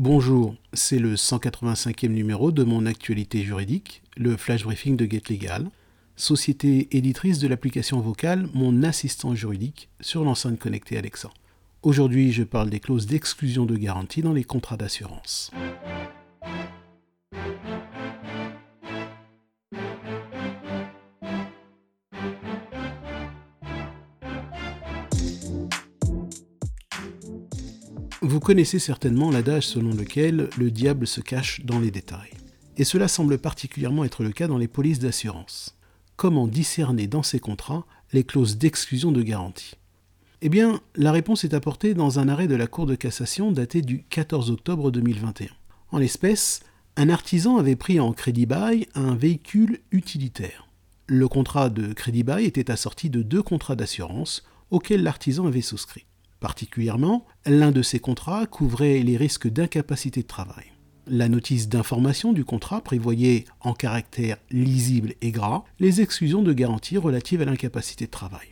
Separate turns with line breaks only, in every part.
Bonjour, c'est le 185e numéro de mon actualité juridique, le flash briefing de Get Legal, société éditrice de l'application vocale Mon assistant juridique sur l'enceinte connectée Alexa. Aujourd'hui, je parle des clauses d'exclusion de garantie dans les contrats d'assurance. Vous connaissez certainement l'adage selon lequel le diable se cache dans les détails. Et cela semble particulièrement être le cas dans les polices d'assurance. Comment discerner dans ces contrats les clauses d'exclusion de garantie? Eh bien, la réponse est apportée dans un arrêt de la Cour de cassation daté du 14 octobre 2021. En l'espèce, un artisan avait pris en crédit bail un véhicule utilitaire. Le contrat de crédit bail était assorti de deux contrats d'assurance auxquels l'artisan avait souscrit. Particulièrement, l'un de ces contrats couvrait les risques d'incapacité de travail. La notice d'information du contrat prévoyait en caractère lisible et gras les exclusions de garantie relatives à l'incapacité de travail.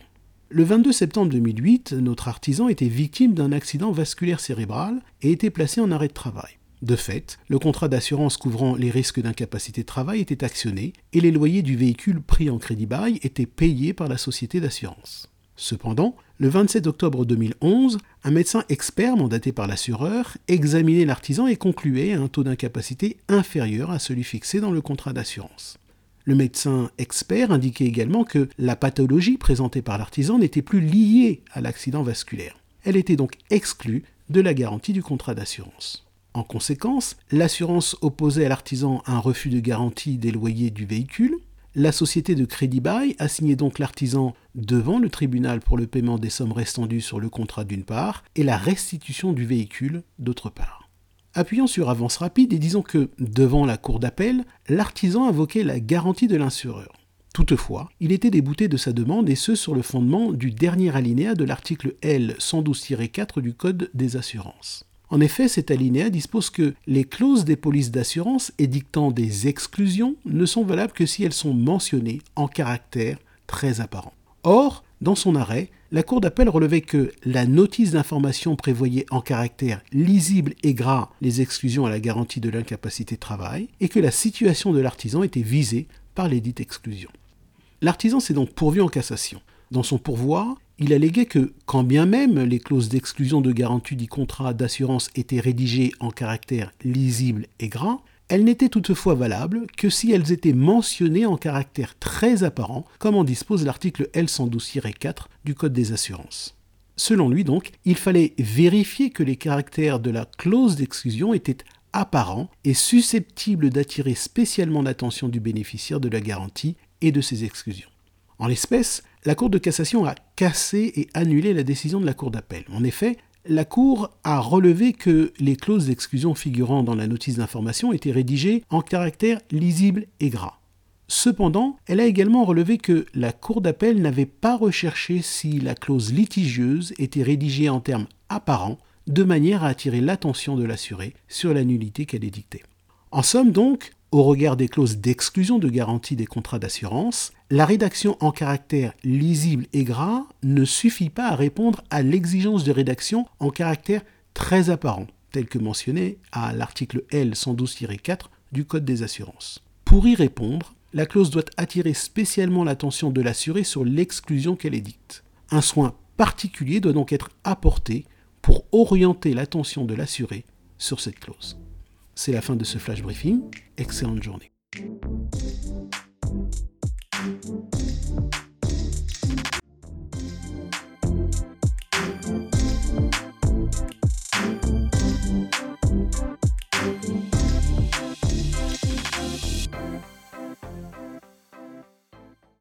Le 22 septembre 2008, notre artisan était victime d'un accident vasculaire cérébral et était placé en arrêt de travail. De fait, le contrat d'assurance couvrant les risques d'incapacité de travail était actionné et les loyers du véhicule pris en crédit bail étaient payés par la société d'assurance. Cependant, le 27 octobre 2011, un médecin expert mandaté par l'assureur examinait l'artisan et concluait à un taux d'incapacité inférieur à celui fixé dans le contrat d'assurance. Le médecin expert indiquait également que la pathologie présentée par l'artisan n'était plus liée à l'accident vasculaire. Elle était donc exclue de la garantie du contrat d'assurance. En conséquence, l'assurance opposait à l'artisan un refus de garantie des loyers du véhicule, la société de crédit bail assignait donc l'artisan devant le tribunal pour le paiement des sommes restant dues sur le contrat d'une part et la restitution du véhicule d'autre part. Appuyant sur avance rapide et disons que, devant la cour d'appel, l'artisan invoquait la garantie de l'insureur. Toutefois, il était débouté de sa demande et ce sur le fondement du dernier alinéa de l'article L 112-4 du Code des assurances. En effet, cet alinéa dispose que les clauses des polices d'assurance édictant des exclusions ne sont valables que si elles sont mentionnées en caractère très apparent. Or, dans son arrêt, la Cour d'appel relevait que la notice d'information prévoyait en caractère lisible et gras les exclusions à la garantie de l'incapacité de travail et que la situation de l'artisan était visée par les dites exclusions. L'artisan s'est donc pourvu en cassation. Dans son pourvoi, il alléguait que, quand bien même les clauses d'exclusion de garantie du contrat d'assurance étaient rédigées en caractère lisible et gras, elles n'étaient toutefois valables que si elles étaient mentionnées en caractère très apparent, comme en dispose l'article L112-4 du Code des assurances. Selon lui donc, il fallait vérifier que les caractères de la clause d'exclusion étaient apparents et susceptibles d'attirer spécialement l'attention du bénéficiaire de la garantie et de ses exclusions. En l'espèce, la Cour de cassation a cassé et annulé la décision de la Cour d'appel. En effet, la Cour a relevé que les clauses d'exclusion figurant dans la notice d'information étaient rédigées en caractère lisible et gras. Cependant, elle a également relevé que la Cour d'appel n'avait pas recherché si la clause litigieuse était rédigée en termes apparents, de manière à attirer l'attention de l'assuré sur la nullité qu'elle édictait. En somme donc, au regard des clauses d'exclusion de garantie des contrats d'assurance, la rédaction en caractère lisible et gras ne suffit pas à répondre à l'exigence de rédaction en caractère très apparent, tel que mentionné à l'article L 112-4 du Code des assurances. Pour y répondre, la clause doit attirer spécialement l'attention de l'assuré sur l'exclusion qu'elle édicte. Un soin particulier doit donc être apporté pour orienter l'attention de l'assuré sur cette clause. C'est la fin de ce flash briefing. Excellente journée.